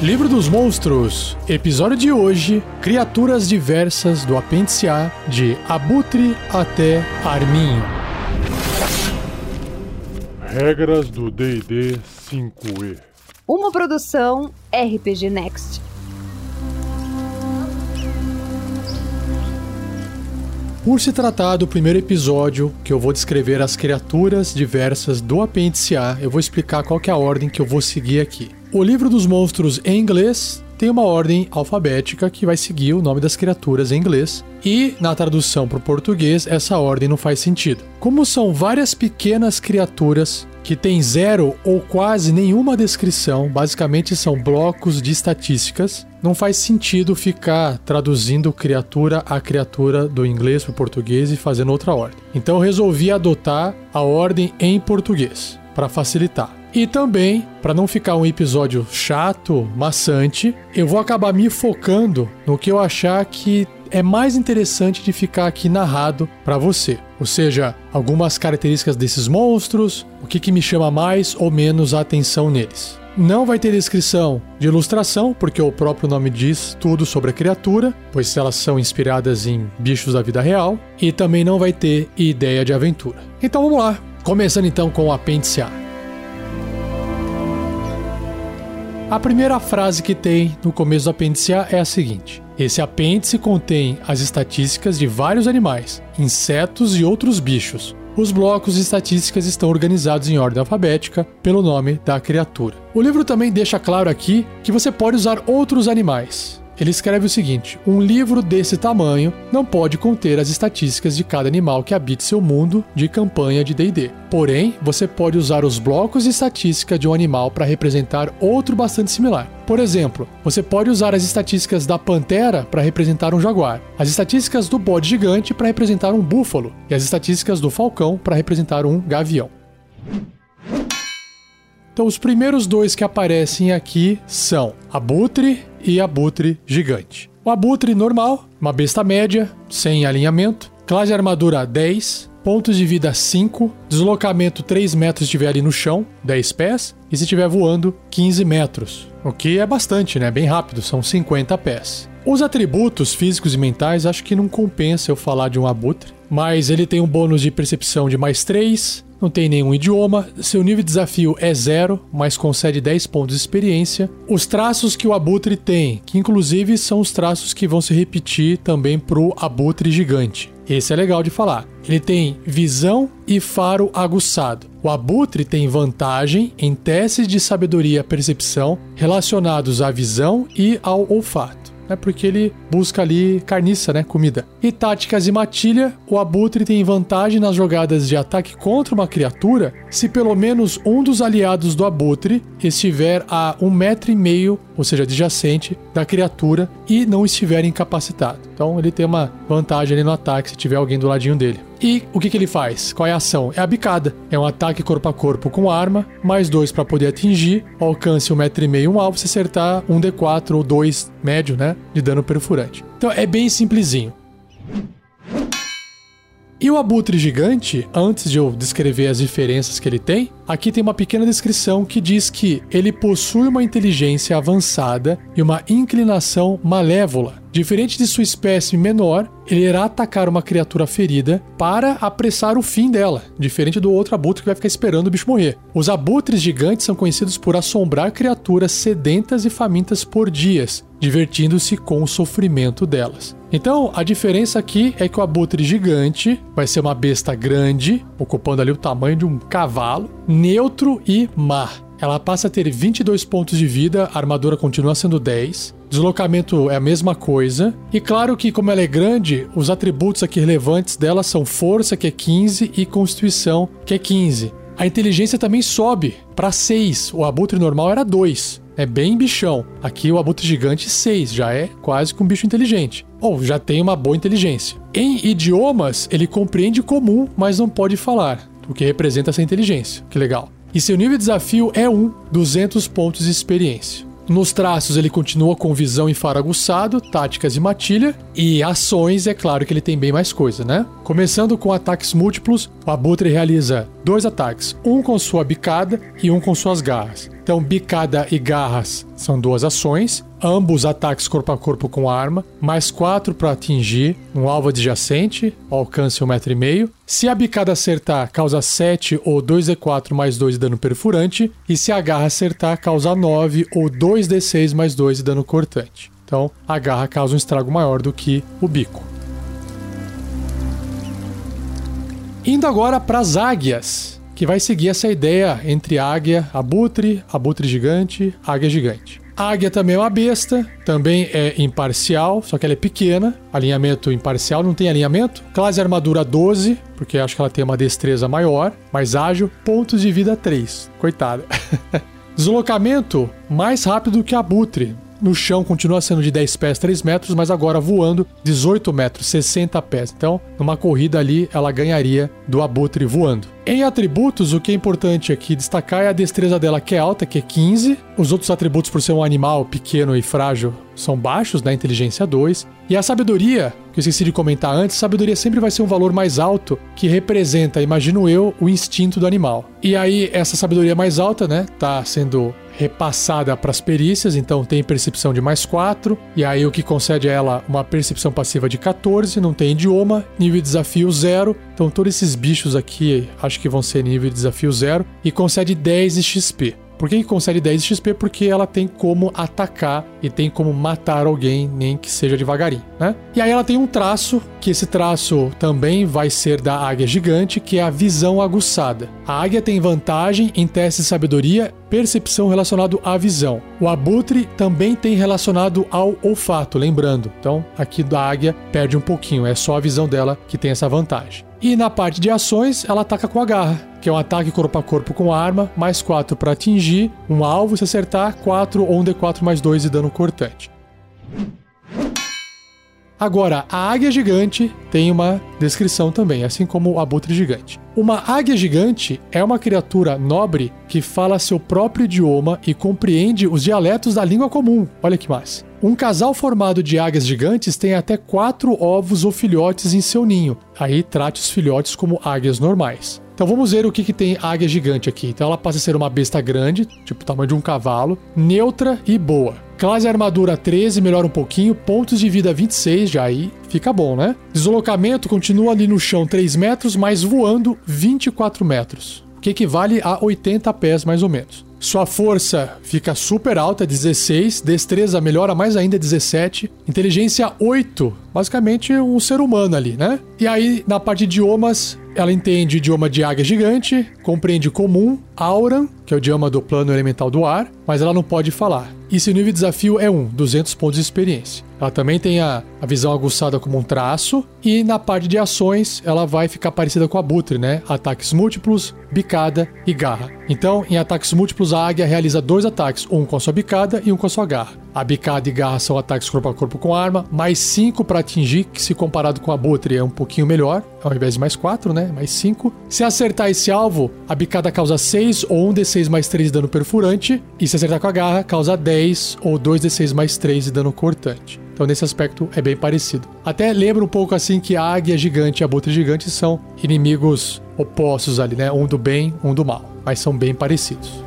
Livro dos Monstros, episódio de hoje: Criaturas diversas do apêndice A, de Abutre até Arminho. Regras do DD 5E. Uma produção RPG Next. Por se tratar do primeiro episódio, que eu vou descrever as criaturas diversas do apêndice A, eu vou explicar qual é a ordem que eu vou seguir aqui. O livro dos monstros em inglês tem uma ordem alfabética que vai seguir o nome das criaturas em inglês, e na tradução para o português essa ordem não faz sentido. Como são várias pequenas criaturas que têm zero ou quase nenhuma descrição, basicamente são blocos de estatísticas, não faz sentido ficar traduzindo criatura a criatura do inglês para o português e fazendo outra ordem. Então eu resolvi adotar a ordem em português para facilitar. E também, para não ficar um episódio chato, maçante, eu vou acabar me focando no que eu achar que é mais interessante de ficar aqui narrado para você. Ou seja, algumas características desses monstros, o que, que me chama mais ou menos a atenção neles. Não vai ter descrição de ilustração, porque o próprio nome diz tudo sobre a criatura, pois elas são inspiradas em bichos da vida real, e também não vai ter ideia de aventura. Então vamos lá, começando então com o apêndice A. A primeira frase que tem no começo do apêndice A é a seguinte: Esse apêndice contém as estatísticas de vários animais, insetos e outros bichos. Os blocos de estatísticas estão organizados em ordem alfabética pelo nome da criatura. O livro também deixa claro aqui que você pode usar outros animais. Ele escreve o seguinte: um livro desse tamanho não pode conter as estatísticas de cada animal que habite seu mundo de campanha de DD. Porém, você pode usar os blocos de estatística de um animal para representar outro bastante similar. Por exemplo, você pode usar as estatísticas da pantera para representar um jaguar, as estatísticas do bode gigante para representar um búfalo e as estatísticas do falcão para representar um gavião. Então, os primeiros dois que aparecem aqui são abutre e abutre gigante. O abutre normal, uma besta média, sem alinhamento, classe de armadura 10, pontos de vida 5, deslocamento 3 metros se estiver ali no chão, 10 pés, e se estiver voando, 15 metros. O que é bastante, né? Bem rápido, são 50 pés. Os atributos físicos e mentais acho que não compensa eu falar de um abutre, mas ele tem um bônus de percepção de mais 3, não tem nenhum idioma, seu nível de desafio é zero, mas concede 10 pontos de experiência. Os traços que o Abutre tem, que inclusive são os traços que vão se repetir também pro Abutre gigante. Esse é legal de falar. Ele tem visão e faro aguçado. O abutre tem vantagem em testes de sabedoria e percepção relacionados à visão e ao olfato né? Porque ele busca ali carniça, né? Comida. E táticas e matilha, o abutre tem vantagem nas jogadas de ataque contra uma criatura se pelo menos um dos aliados do abutre estiver a um metro e meio, ou seja, adjacente da criatura e não estiver incapacitado. Então ele tem uma vantagem ali no ataque se tiver alguém do ladinho dele. E o que, que ele faz? Qual é a ação? É a bicada. É um ataque corpo a corpo com arma, mais dois para poder atingir, alcance um metro e meio um alvo, se acertar um D4 ou dois médio, né? De dano perfurante. Então é bem simplesinho. E o abutre gigante, antes de eu descrever as diferenças que ele tem, aqui tem uma pequena descrição que diz que ele possui uma inteligência avançada e uma inclinação malévola. Diferente de sua espécie menor, ele irá atacar uma criatura ferida para apressar o fim dela, diferente do outro abutre que vai ficar esperando o bicho morrer. Os abutres gigantes são conhecidos por assombrar criaturas sedentas e famintas por dias, divertindo-se com o sofrimento delas. Então, a diferença aqui é que o abutre gigante vai ser uma besta grande, ocupando ali o tamanho de um cavalo, neutro e mar. Ela passa a ter 22 pontos de vida, a armadura continua sendo 10. Deslocamento é a mesma coisa. E claro que, como ela é grande, os atributos aqui relevantes dela são força, que é 15, e constituição, que é 15. A inteligência também sobe para 6. O abutre normal era 2. É bem bichão. Aqui o abutre gigante 6, já é quase que um bicho inteligente. Ou já tem uma boa inteligência. Em idiomas, ele compreende comum, mas não pode falar, o que representa essa inteligência. Que legal. E seu nível de desafio é 1, 200 pontos de experiência. Nos traços ele continua com visão e faro aguçado, táticas e matilha. E ações, é claro que ele tem bem mais coisa, né? Começando com ataques múltiplos, o Abutre realiza dois ataques, um com sua bicada e um com suas garras. Então, bicada e garras são duas ações, ambos ataques corpo a corpo com arma, mais quatro para atingir um alvo adjacente, alcance um metro e meio. Se a bicada acertar, causa 7 ou 2d4 mais 2 de dano perfurante, e se a garra acertar, causa 9 ou 2d6 mais 2 de dano cortante. Então, a garra causa um estrago maior do que o bico. Indo agora para as águias, que vai seguir essa ideia entre águia, abutre, abutre gigante, águia gigante. A águia também é uma besta, também é imparcial, só que ela é pequena. Alinhamento imparcial, não tem alinhamento. Classe armadura 12, porque acho que ela tem uma destreza maior, mais ágil. Pontos de vida 3. Coitada. Deslocamento mais rápido que abutre. No chão continua sendo de 10 pés, 3 metros, mas agora voando 18 metros, 60 pés. Então, numa corrida ali, ela ganharia do abutre voando. Em atributos, o que é importante aqui destacar é a destreza dela, que é alta, que é 15. Os outros atributos, por ser um animal pequeno e frágil, são baixos, né? Inteligência 2. E a sabedoria, que eu esqueci de comentar antes, sabedoria sempre vai ser um valor mais alto, que representa, imagino eu, o instinto do animal. E aí, essa sabedoria mais alta, né? Tá sendo repassada para as perícias, então tem percepção de mais 4, e aí o que concede a ela uma percepção passiva de 14, não tem idioma, nível de desafio 0, então todos esses bichos aqui acho que vão ser nível de desafio 0, e concede 10 de XP. Por que, que concede 10 XP? Porque ela tem como atacar e tem como matar alguém, nem que seja devagarinho, né? E aí ela tem um traço, que esse traço também vai ser da águia gigante, que é a visão aguçada. A águia tem vantagem em testes de sabedoria, percepção relacionado à visão. O abutre também tem relacionado ao olfato, lembrando. Então, aqui da águia perde um pouquinho, é só a visão dela que tem essa vantagem. E na parte de ações, ela ataca com a garra, que é um ataque corpo a corpo com arma, mais 4 para atingir um alvo, se acertar, 4 ou um D4 mais 2 de dano cortante. Agora, a águia gigante tem uma descrição também, assim como o abutre gigante. Uma águia gigante é uma criatura nobre que fala seu próprio idioma e compreende os dialetos da língua comum. Olha que massa. Um casal formado de águias gigantes tem até quatro ovos ou filhotes em seu ninho. Aí trate os filhotes como águias normais. Então vamos ver o que, que tem águia gigante aqui. Então ela passa a ser uma besta grande, tipo o tamanho de um cavalo, neutra e boa. Classe armadura 13, melhora um pouquinho. Pontos de vida 26, já aí fica bom, né? Deslocamento continua ali no chão 3 metros, mas voando 24 metros. O que equivale a 80 pés mais ou menos. Sua força fica super alta, 16. Destreza melhora mais ainda, 17. Inteligência 8. Basicamente um ser humano ali, né? E aí, na parte de idiomas, ela entende o idioma de águia gigante, compreende comum, Auran, que é o idioma do plano elemental do ar, mas ela não pode falar. E seu nível de desafio é 1, 200 pontos de experiência. Ela também tem a, a visão aguçada como um traço, e na parte de ações ela vai ficar parecida com a Butre, né? Ataques múltiplos, bicada e garra. Então, em ataques múltiplos, a águia realiza dois ataques, um com a sua bicada e um com a sua garra. A bicada e garra são ataques corpo a corpo com arma, mais 5 para atingir, que se comparado com a Butre é um pouquinho melhor, ao invés de mais 4, né? Mais 5. Se acertar esse alvo, a bicada causa 6 ou 1d6 mais 3 de dano perfurante, e se acertar com a garra, causa 10 ou 2d6 mais 3 de dano cortante. Então, nesse aspecto, é bem parecido. Até lembra um pouco assim que a águia gigante e a butre gigante são inimigos opostos ali, né? Um do bem, um do mal. Mas são bem parecidos.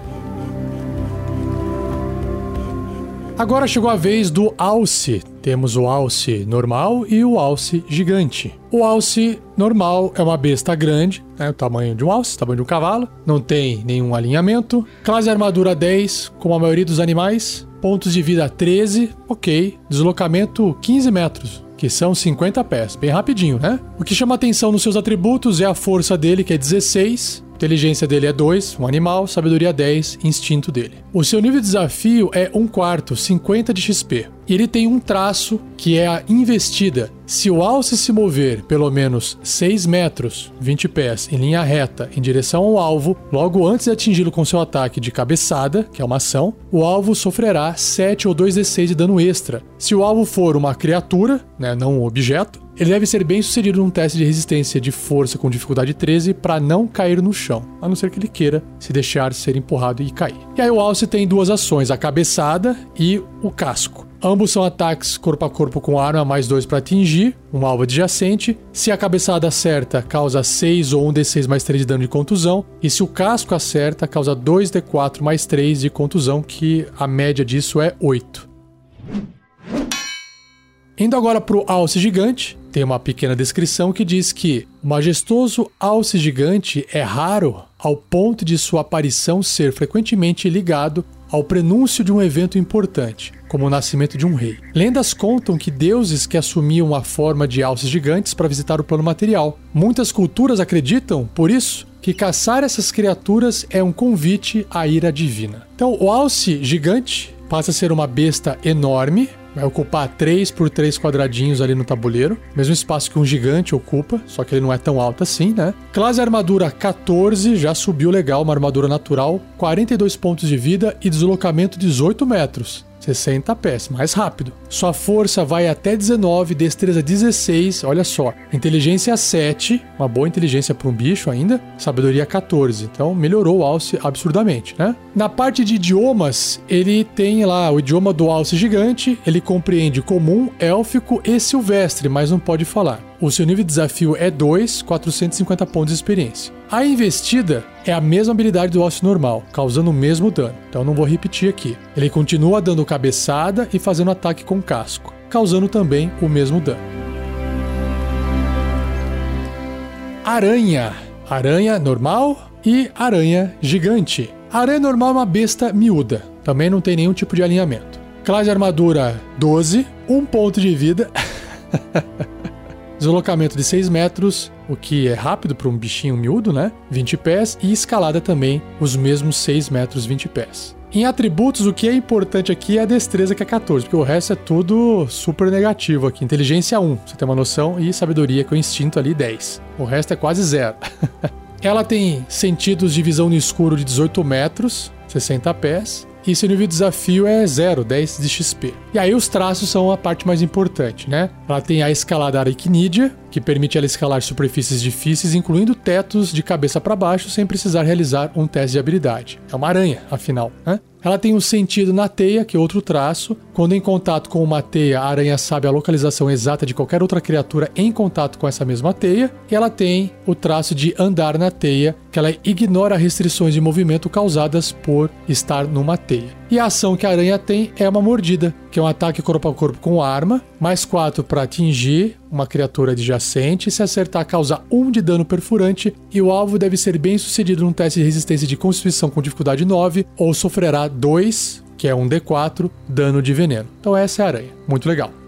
Agora chegou a vez do alce. Temos o alce normal e o alce gigante. O alce normal é uma besta grande, né, o tamanho de um alce, tamanho de um cavalo, não tem nenhum alinhamento. Classe armadura 10, como a maioria dos animais. Pontos de vida 13, ok. Deslocamento 15 metros, que são 50 pés, bem rapidinho, né? O que chama atenção nos seus atributos é a força dele, que é 16, Inteligência dele é 2, um animal, sabedoria 10, instinto dele. O seu nível de desafio é 1 quarto, 50 de XP. E ele tem um traço que é a investida. Se o alce se mover pelo menos 6 metros, 20 pés, em linha reta em direção ao alvo, logo antes de atingi-lo com seu ataque de cabeçada, que é uma ação, o alvo sofrerá 7 ou 2d6 de dano extra. Se o alvo for uma criatura, né, não um objeto, ele deve ser bem sucedido num teste de resistência de força com dificuldade 13 para não cair no chão, a não ser que ele queira se deixar ser empurrado e cair. E aí o alce tem duas ações, a cabeçada e o casco. Ambos são ataques corpo a corpo com arma, mais dois para atingir, um alvo adjacente. Se a cabeçada acerta, causa 6 ou 1d6 mais 3 de dano de contusão. E se o casco acerta, causa 2d4 mais 3 de contusão, que a média disso é 8. Indo agora para o alce gigante, tem uma pequena descrição que diz que o majestoso alce gigante é raro ao ponto de sua aparição ser frequentemente ligado ao prenúncio de um evento importante, como o nascimento de um rei. Lendas contam que deuses que assumiam a forma de alces gigantes para visitar o plano material. Muitas culturas acreditam, por isso, que caçar essas criaturas é um convite à ira divina. Então, o alce gigante passa a ser uma besta enorme, Vai ocupar 3 por 3 quadradinhos ali no tabuleiro. Mesmo espaço que um gigante ocupa, só que ele não é tão alto assim, né? Classe armadura 14, já subiu legal, uma armadura natural. 42 pontos de vida e deslocamento 18 metros. 60 pés, mais rápido. Sua força vai até 19, destreza 16, olha só. Inteligência 7, uma boa inteligência para um bicho ainda. Sabedoria 14, então melhorou o alce absurdamente, né? Na parte de idiomas, ele tem lá o idioma do alce gigante, ele compreende comum, élfico e silvestre, mas não pode falar. O seu nível de desafio é 2, 450 pontos de experiência. A investida é a mesma habilidade do alce normal, causando o mesmo dano. Então não vou repetir aqui. Ele continua dando cabeçada e fazendo ataque com casco, causando também o mesmo dano. Aranha. Aranha normal e aranha gigante. Aranha normal é uma besta miúda, também não tem nenhum tipo de alinhamento. Classe de armadura 12, 1 um ponto de vida. deslocamento de 6 metros, o que é rápido para um bichinho miúdo, né? 20 pés, e escalada também, os mesmos 6 metros 20 pés. Em atributos, o que é importante aqui é a destreza, que é 14, porque o resto é tudo super negativo aqui. Inteligência 1, você tem uma noção, e sabedoria, que é o instinto ali, 10. O resto é quase zero. Ela tem sentidos de visão no escuro de 18 metros, 60 pés, e seu nível de desafio é 0, 10 de XP. E aí os traços são a parte mais importante, né? Ela tem a escalada aracnídea, que permite ela escalar superfícies difíceis, incluindo tetos de cabeça para baixo, sem precisar realizar um teste de habilidade. É uma aranha, afinal, né? Ela tem um sentido na teia, que é outro traço. Quando em contato com uma teia, a aranha sabe a localização exata de qualquer outra criatura em contato com essa mesma teia. E ela tem o traço de andar na teia, que ela ignora restrições de movimento causadas por estar numa teia. E a ação que a aranha tem é uma mordida, que é um ataque corpo a corpo com arma, mais 4 para atingir uma criatura adjacente, se acertar causa 1 de dano perfurante e o alvo deve ser bem sucedido num teste de resistência de constituição com dificuldade 9 ou sofrerá 2, que é um D4, dano de veneno. Então essa é a aranha, muito legal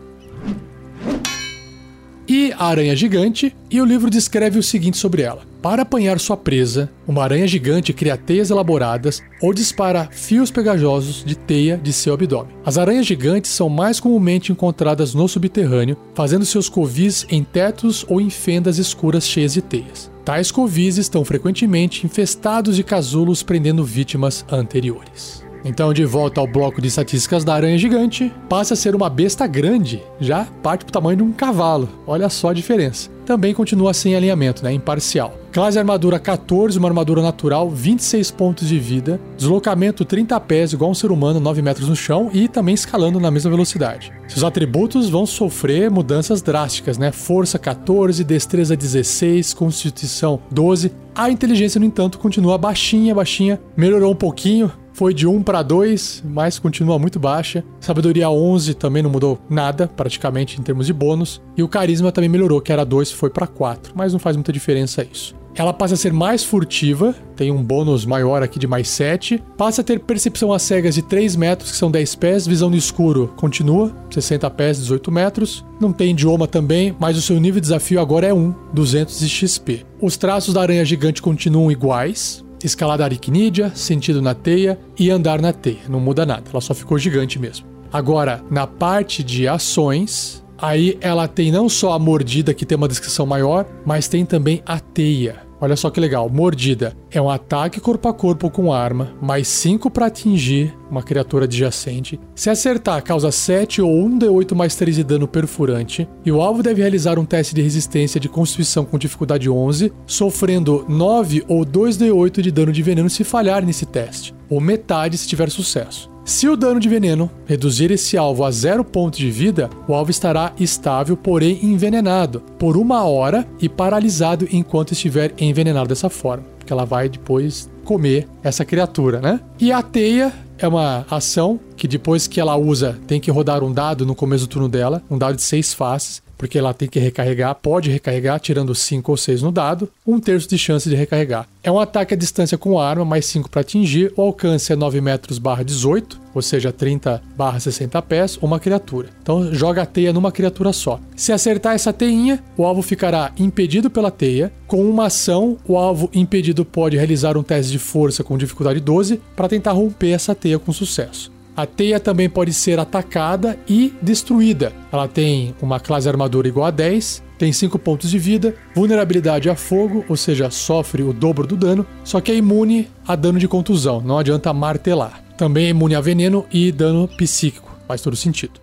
e a aranha gigante, e o livro descreve o seguinte sobre ela. Para apanhar sua presa, uma aranha gigante cria teias elaboradas ou dispara fios pegajosos de teia de seu abdômen. As aranhas gigantes são mais comumente encontradas no subterrâneo, fazendo seus covis em tetos ou em fendas escuras cheias de teias. Tais covis estão frequentemente infestados de casulos prendendo vítimas anteriores. Então, de volta ao bloco de estatísticas da aranha gigante, passa a ser uma besta grande, já parte para o tamanho de um cavalo. Olha só a diferença. Também continua sem alinhamento, né? Imparcial. Classe armadura 14, uma armadura natural, 26 pontos de vida, deslocamento 30 pés, igual um ser humano, 9 metros no chão e também escalando na mesma velocidade. Seus atributos vão sofrer mudanças drásticas, né? Força 14, destreza 16, constituição 12. A inteligência, no entanto, continua baixinha, baixinha. Melhorou um pouquinho, foi de 1 para 2, mas continua muito baixa. Sabedoria 11 também não mudou nada, praticamente, em termos de bônus. E o carisma também melhorou, que era 2 foi para 4, mas não faz muita diferença isso. Ela passa a ser mais furtiva, tem um bônus maior aqui de mais 7. Passa a ter percepção às cegas de 3 metros, que são 10 pés. Visão no escuro continua, 60 pés, 18 metros. Não tem idioma também, mas o seu nível de desafio agora é 1, 200 de XP. Os traços da aranha gigante continuam iguais, escalada aricnídea, sentido na teia e andar na teia. Não muda nada, ela só ficou gigante mesmo. Agora, na parte de ações, aí ela tem não só a mordida, que tem uma descrição maior, mas tem também a teia. Olha só que legal. Mordida é um ataque corpo a corpo com arma, mais 5 para atingir uma criatura adjacente. Se acertar, causa 7 ou 1 D8 mais 3 de dano perfurante. E o alvo deve realizar um teste de resistência de constituição com dificuldade 11, sofrendo 9 ou 2 D8 de dano de veneno se falhar nesse teste, ou metade se tiver sucesso. Se o dano de veneno reduzir esse alvo a zero ponto de vida, o alvo estará estável, porém envenenado, por uma hora e paralisado enquanto estiver envenenado dessa forma. Porque ela vai depois comer essa criatura, né? E a teia é uma ação que depois que ela usa, tem que rodar um dado no começo do turno dela, um dado de seis faces porque ela tem que recarregar, pode recarregar, tirando 5 ou 6 no dado, um terço de chance de recarregar. É um ataque à distância com arma, mais 5 para atingir, o alcance é 9 metros barra 18, ou seja, 30 barra 60 pés, uma criatura. Então joga a teia numa criatura só. Se acertar essa teinha, o alvo ficará impedido pela teia. Com uma ação, o alvo impedido pode realizar um teste de força com dificuldade 12 para tentar romper essa teia com sucesso. A teia também pode ser atacada e destruída. Ela tem uma classe armadura igual a 10, tem 5 pontos de vida, vulnerabilidade a fogo, ou seja, sofre o dobro do dano, só que é imune a dano de contusão, não adianta martelar. Também é imune a veneno e dano psíquico, faz todo sentido.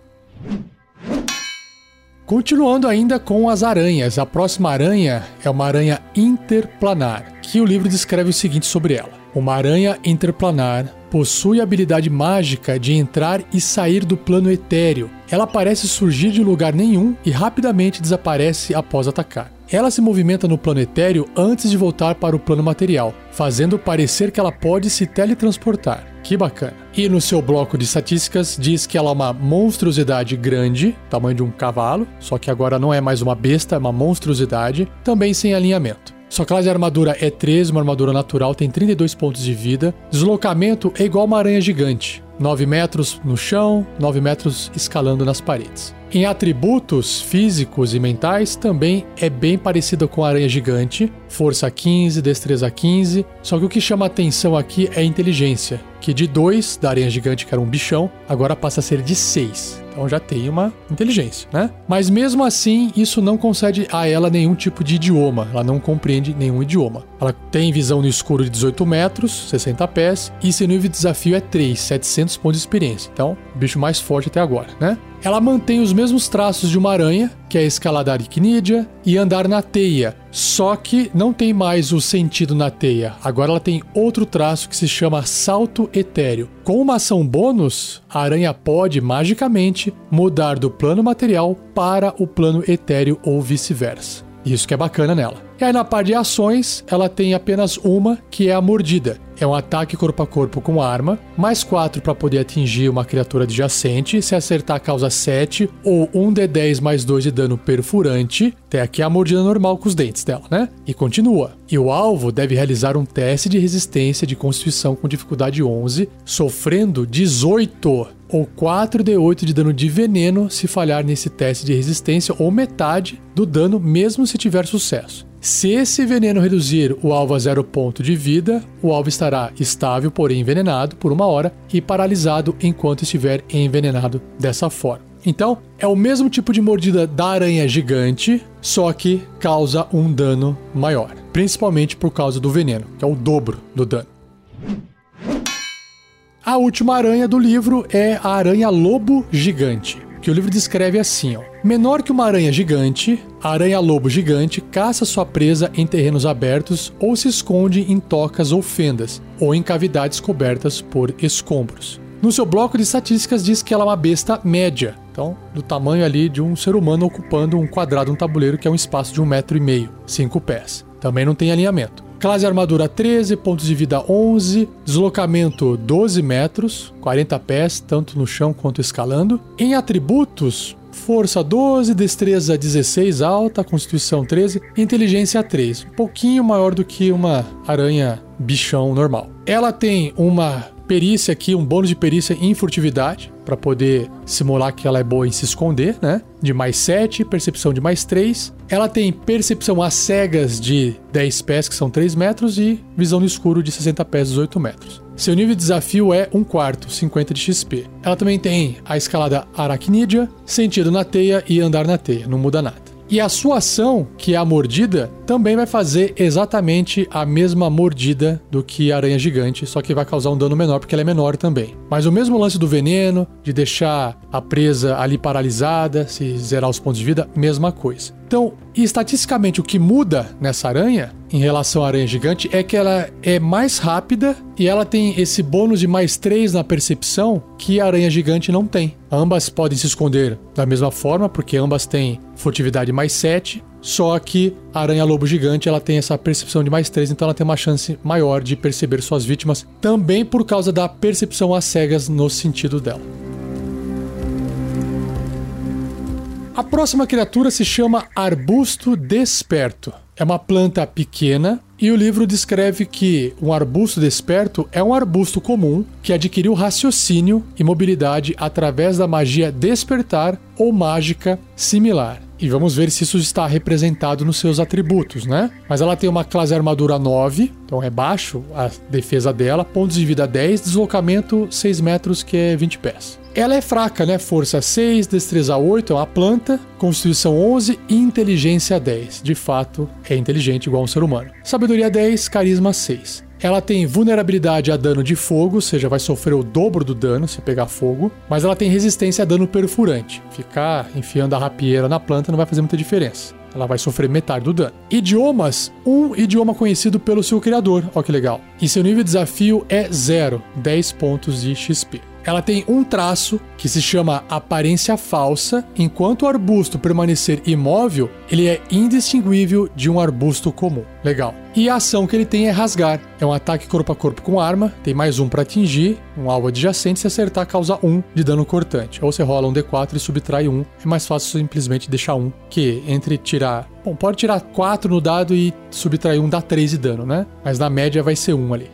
Continuando ainda com as aranhas, a próxima aranha é uma aranha interplanar, que o livro descreve o seguinte sobre ela. Uma aranha interplanar possui a habilidade mágica de entrar e sair do plano etéreo. Ela parece surgir de lugar nenhum e rapidamente desaparece após atacar. Ela se movimenta no plano etéreo antes de voltar para o plano material, fazendo parecer que ela pode se teletransportar. Que bacana. E no seu bloco de estatísticas diz que ela é uma monstruosidade grande, tamanho de um cavalo, só que agora não é mais uma besta, é uma monstruosidade, também sem alinhamento. Sua classe de armadura é 13, uma armadura natural, tem 32 pontos de vida. Deslocamento é igual uma aranha gigante. 9 metros no chão, 9 metros escalando nas paredes. Em atributos físicos e mentais, também é bem parecida com a aranha gigante, força 15, destreza 15, só que o que chama atenção aqui é a inteligência, que de 2 da aranha gigante, que era um bichão, agora passa a ser de 6. Então já tem uma inteligência, né? Mas mesmo assim, isso não concede a ela nenhum tipo de idioma. Ela não compreende nenhum idioma. Ela tem visão no escuro de 18 metros, 60 pés, e seu nível de desafio é 3, 700 pontos de experiência. Então, o bicho mais forte até agora, né? Ela mantém os mesmos traços de uma aranha, que é escalar aracnídea e andar na teia, só que não tem mais o sentido na teia. Agora ela tem outro traço que se chama salto etéreo. Com uma ação bônus, a aranha pode magicamente mudar do plano material para o plano etéreo ou vice-versa. Isso que é bacana nela. E aí na parte de ações, ela tem apenas uma, que é a mordida. É um ataque corpo a corpo com arma, mais 4 para poder atingir uma criatura adjacente, se acertar causa 7 ou 1 d10 mais 2 de dano perfurante. Tem aqui a mordida normal com os dentes dela, né? E continua. E o alvo deve realizar um teste de resistência de constituição com dificuldade 11, sofrendo 18 ou 4d8 de dano de veneno se falhar nesse teste de resistência ou metade do dano mesmo se tiver sucesso. Se esse veneno reduzir o alvo a zero ponto de vida, o alvo estará estável, porém envenenado por uma hora e paralisado enquanto estiver envenenado dessa forma. Então, é o mesmo tipo de mordida da aranha gigante, só que causa um dano maior, principalmente por causa do veneno, que é o dobro do dano. A última aranha do livro é a aranha lobo gigante que o livro descreve assim: ó. Menor que uma aranha gigante, a aranha-lobo gigante caça sua presa em terrenos abertos ou se esconde em tocas ou fendas, ou em cavidades cobertas por escombros. No seu bloco de estatísticas diz que ela é uma besta média, então do tamanho ali de um ser humano ocupando um quadrado no tabuleiro que é um espaço de um metro e meio, cinco pés. Também não tem alinhamento. Classe armadura 13, pontos de vida 11, deslocamento 12 metros, 40 pés, tanto no chão quanto escalando. Em atributos, força 12, destreza 16 alta, constituição 13, inteligência 3, um pouquinho maior do que uma aranha bichão normal. Ela tem uma perícia aqui, um bônus de perícia em furtividade, para poder simular que ela é boa em se esconder, né? De mais 7, percepção de mais 3. Ela tem percepção às cegas de 10 pés, que são 3 metros, e visão no escuro de 60 pés, 18 metros. Seu nível de desafio é 1 quarto, 50 de XP. Ela também tem a escalada aracnídea, sentido na teia e andar na teia, não muda nada. E a sua ação, que é a mordida, também vai fazer exatamente a mesma mordida do que a aranha gigante, só que vai causar um dano menor porque ela é menor também. Mas o mesmo lance do veneno, de deixar a presa ali paralisada, se zerar os pontos de vida, mesma coisa. Então, estatisticamente, o que muda nessa aranha em relação à aranha gigante é que ela é mais rápida e ela tem esse bônus de mais 3 na percepção que a aranha gigante não tem. Ambas podem se esconder da mesma forma, porque ambas têm furtividade mais 7, só que a aranha-lobo gigante ela tem essa percepção de mais 3, então ela tem uma chance maior de perceber suas vítimas, também por causa da percepção às cegas no sentido dela. A próxima criatura se chama Arbusto Desperto. É uma planta pequena e o livro descreve que um arbusto desperto é um arbusto comum que adquiriu raciocínio e mobilidade através da magia despertar ou mágica similar. E vamos ver se isso está representado nos seus atributos, né? Mas ela tem uma classe armadura 9, então é baixo a defesa dela, pontos de vida 10, deslocamento 6 metros, que é 20 pés. Ela é fraca, né? Força 6, destreza 8, é uma planta, constituição 11 e inteligência 10. De fato, é inteligente igual um ser humano. Sabedoria 10, carisma 6. Ela tem vulnerabilidade a dano de fogo, ou seja, vai sofrer o dobro do dano se pegar fogo, mas ela tem resistência a dano perfurante. Ficar enfiando a rapieira na planta não vai fazer muita diferença. Ela vai sofrer metade do dano. Idiomas, um idioma conhecido pelo seu criador. Ó que legal. E seu nível de desafio é 0, 10 pontos de XP. Ela tem um traço que se chama aparência falsa. Enquanto o arbusto permanecer imóvel, ele é indistinguível de um arbusto comum. Legal. E a ação que ele tem é rasgar. É um ataque corpo a corpo com arma, tem mais um para atingir, um alvo adjacente, se acertar causa um de dano cortante. Ou você rola um D4 e subtrai um. É mais fácil simplesmente deixar um, que entre tirar... Bom, pode tirar 4 no dado e subtrair um dá 3 de dano, né? Mas na média vai ser um ali.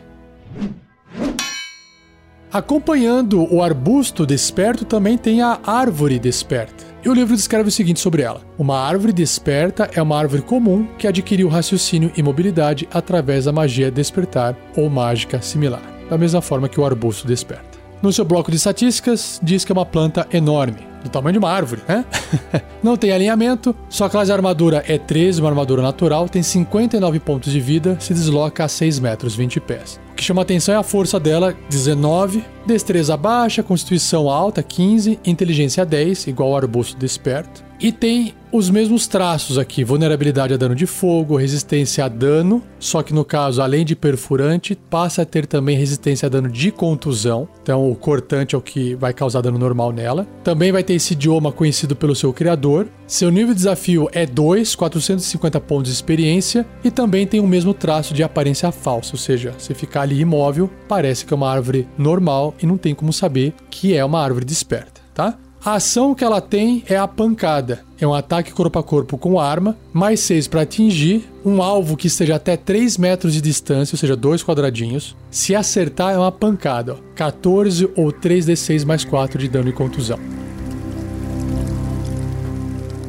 Acompanhando o arbusto desperto também tem a árvore desperta. E o livro descreve o seguinte sobre ela: Uma árvore desperta é uma árvore comum que adquiriu raciocínio e mobilidade através da magia despertar ou mágica similar, da mesma forma que o arbusto desperta. No seu bloco de estatísticas, diz que é uma planta enorme, do tamanho de uma árvore, né? Não tem alinhamento, sua classe de armadura é 13, uma armadura natural, tem 59 pontos de vida, se desloca a 6 metros 20 pés. O que chama atenção é a força dela, 19, destreza baixa, constituição alta, 15, inteligência 10, igual ao arbusto desperto. E tem os mesmos traços aqui: vulnerabilidade a dano de fogo, resistência a dano, só que no caso, além de perfurante, passa a ter também resistência a dano de contusão. Então, o cortante é o que vai causar dano normal nela. Também vai ter esse idioma conhecido pelo seu criador. Seu nível de desafio é 2, 450 pontos de experiência. E também tem o mesmo traço de aparência falsa, ou seja, se ficar ali imóvel, parece que é uma árvore normal e não tem como saber que é uma árvore desperta, tá? A ação que ela tem é a pancada. É um ataque corpo a corpo com arma, mais 6 para atingir um alvo que esteja até 3 metros de distância, ou seja, dois quadradinhos. Se acertar, é uma pancada. Ó. 14 ou 3d6 mais 4 de dano e contusão.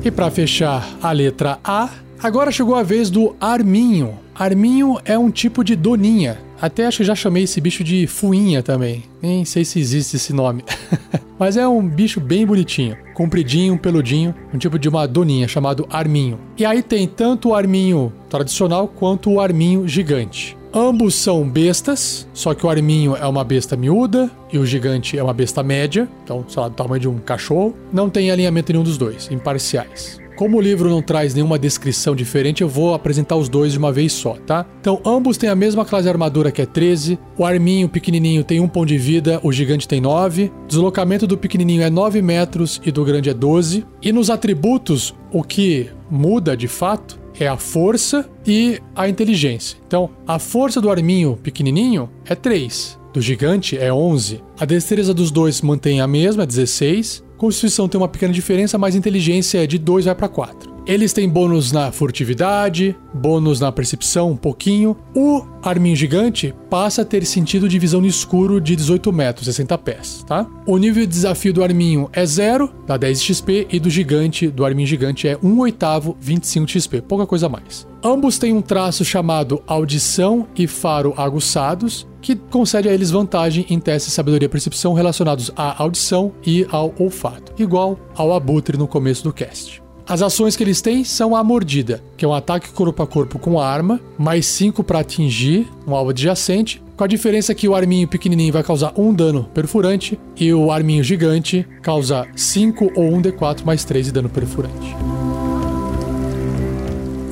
E para fechar a letra A, agora chegou a vez do arminho. Arminho é um tipo de doninha. Até acho que já chamei esse bicho de fuinha também. Nem sei se existe esse nome. Mas é um bicho bem bonitinho, compridinho, peludinho, um tipo de uma doninha chamado arminho. E aí tem tanto o arminho tradicional quanto o arminho gigante. Ambos são bestas, só que o arminho é uma besta miúda e o gigante é uma besta média, então, sei lá, do tamanho de um cachorro. Não tem alinhamento nenhum dos dois, imparciais. Como o livro não traz nenhuma descrição diferente, eu vou apresentar os dois de uma vez só, tá? Então, ambos têm a mesma classe de armadura que é 13. O arminho pequenininho tem 1 ponto de vida, o gigante tem 9. Deslocamento do pequenininho é 9 metros e do grande é 12. E nos atributos, o que muda de fato é a força e a inteligência. Então, a força do arminho pequenininho é 3, do gigante é 11. A destreza dos dois mantém a mesma, 16. Constituição tem uma pequena diferença, mas inteligência de 2 vai para 4. Eles têm bônus na furtividade, bônus na percepção, um pouquinho. O Arminho Gigante passa a ter sentido de visão no escuro de 18 metros, 60 pés, tá? O nível de desafio do Arminho é 0, dá 10 XP, e do Gigante, do Arminho Gigante, é 1 oitavo, 25 XP, pouca coisa mais. Ambos têm um traço chamado audição e faro aguçados, que concede a eles vantagem em testes de sabedoria e percepção relacionados à audição e ao olfato, igual ao abutre no começo do cast. As ações que eles têm são a mordida, que é um ataque corpo a corpo com arma, mais 5 para atingir um alvo adjacente, com a diferença que o arminho pequenininho vai causar um dano perfurante e o arminho gigante causa 5 ou 1 d4 mais 3 de dano perfurante.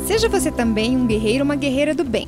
Seja você também um guerreiro ou uma guerreira do bem.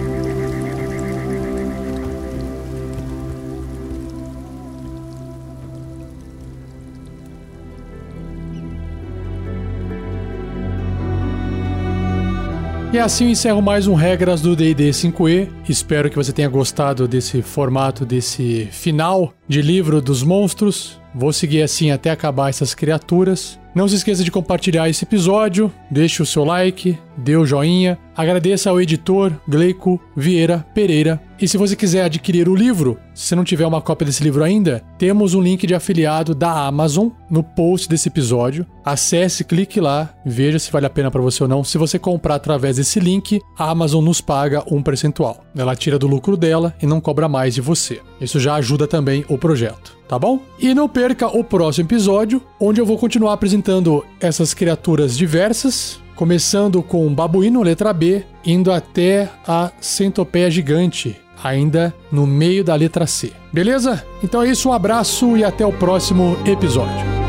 E assim eu encerro mais um Regras do D&D 5e. Espero que você tenha gostado desse formato, desse final de livro dos monstros. Vou seguir assim até acabar essas criaturas. Não se esqueça de compartilhar esse episódio, deixe o seu like, dê o joinha, agradeça ao editor Gleico Vieira Pereira. E se você quiser adquirir o livro, se você não tiver uma cópia desse livro ainda, temos um link de afiliado da Amazon no post desse episódio. Acesse, clique lá, veja se vale a pena para você ou não. Se você comprar através desse link, a Amazon nos paga um percentual. Ela tira do lucro dela e não cobra mais de você. Isso já ajuda também o projeto, tá bom? E não perca o próximo episódio, onde eu vou continuar apresentando essas criaturas diversas, começando com babuíno, letra B, indo até a centopeia gigante, ainda no meio da letra C. Beleza? Então é isso, um abraço e até o próximo episódio.